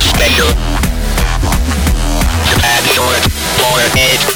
Special. Add short. Or it.